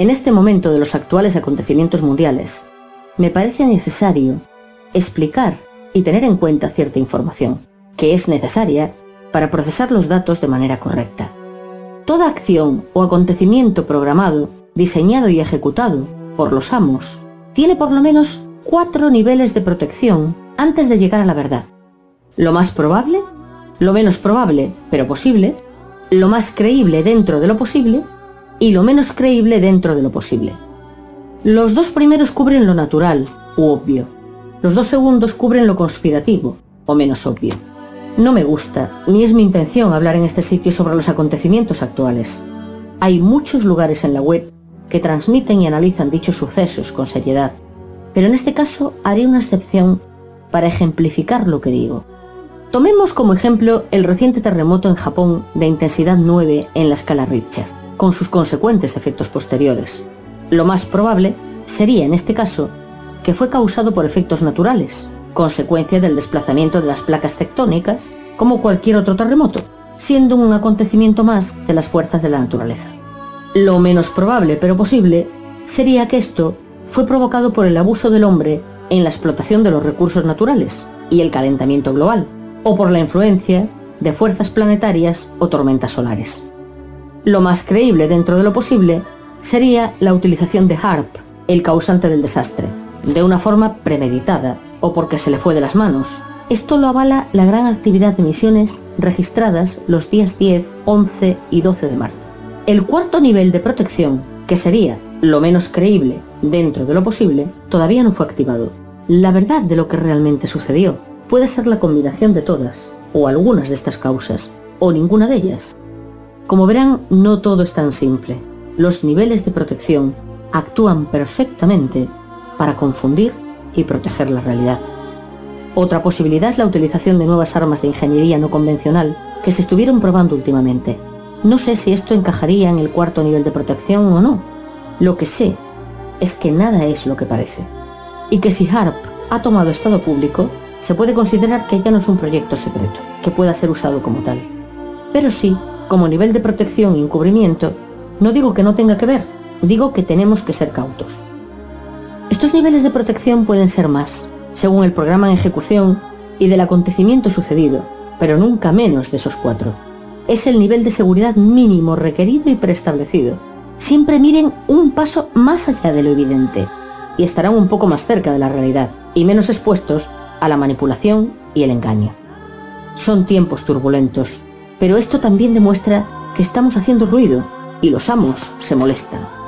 En este momento de los actuales acontecimientos mundiales, me parece necesario explicar y tener en cuenta cierta información, que es necesaria para procesar los datos de manera correcta. Toda acción o acontecimiento programado, diseñado y ejecutado por los amos tiene por lo menos cuatro niveles de protección antes de llegar a la verdad. Lo más probable, lo menos probable, pero posible, lo más creíble dentro de lo posible y lo menos creíble dentro de lo posible. Los dos primeros cubren lo natural u obvio. Los dos segundos cubren lo conspirativo o menos obvio. No me gusta, ni es mi intención hablar en este sitio sobre los acontecimientos actuales. Hay muchos lugares en la web que transmiten y analizan dichos sucesos con seriedad, pero en este caso haré una excepción para ejemplificar lo que digo. Tomemos como ejemplo el reciente terremoto en Japón de intensidad 9 en la escala Richter, con sus consecuentes efectos posteriores. Lo más probable sería, en este caso, que fue causado por efectos naturales, consecuencia del desplazamiento de las placas tectónicas, como cualquier otro terremoto, siendo un acontecimiento más de las fuerzas de la naturaleza. Lo menos probable, pero posible, sería que esto fue provocado por el abuso del hombre en la explotación de los recursos naturales y el calentamiento global, o por la influencia de fuerzas planetarias o tormentas solares. Lo más creíble dentro de lo posible sería la utilización de HARP, el causante del desastre, de una forma premeditada o porque se le fue de las manos. Esto lo avala la gran actividad de misiones registradas los días 10, 11 y 12 de marzo. El cuarto nivel de protección, que sería lo menos creíble dentro de lo posible, todavía no fue activado. La verdad de lo que realmente sucedió puede ser la combinación de todas, o algunas de estas causas, o ninguna de ellas. Como verán, no todo es tan simple. Los niveles de protección actúan perfectamente para confundir y proteger la realidad. Otra posibilidad es la utilización de nuevas armas de ingeniería no convencional que se estuvieron probando últimamente. No sé si esto encajaría en el cuarto nivel de protección o no. Lo que sé es que nada es lo que parece. Y que si HARP ha tomado estado público, se puede considerar que ya no es un proyecto secreto, que pueda ser usado como tal. Pero sí, como nivel de protección y encubrimiento, no digo que no tenga que ver, digo que tenemos que ser cautos. Estos niveles de protección pueden ser más, según el programa en ejecución y del acontecimiento sucedido, pero nunca menos de esos cuatro. Es el nivel de seguridad mínimo requerido y preestablecido. Siempre miren un paso más allá de lo evidente y estarán un poco más cerca de la realidad y menos expuestos a la manipulación y el engaño. Son tiempos turbulentos, pero esto también demuestra que estamos haciendo ruido y los amos se molestan.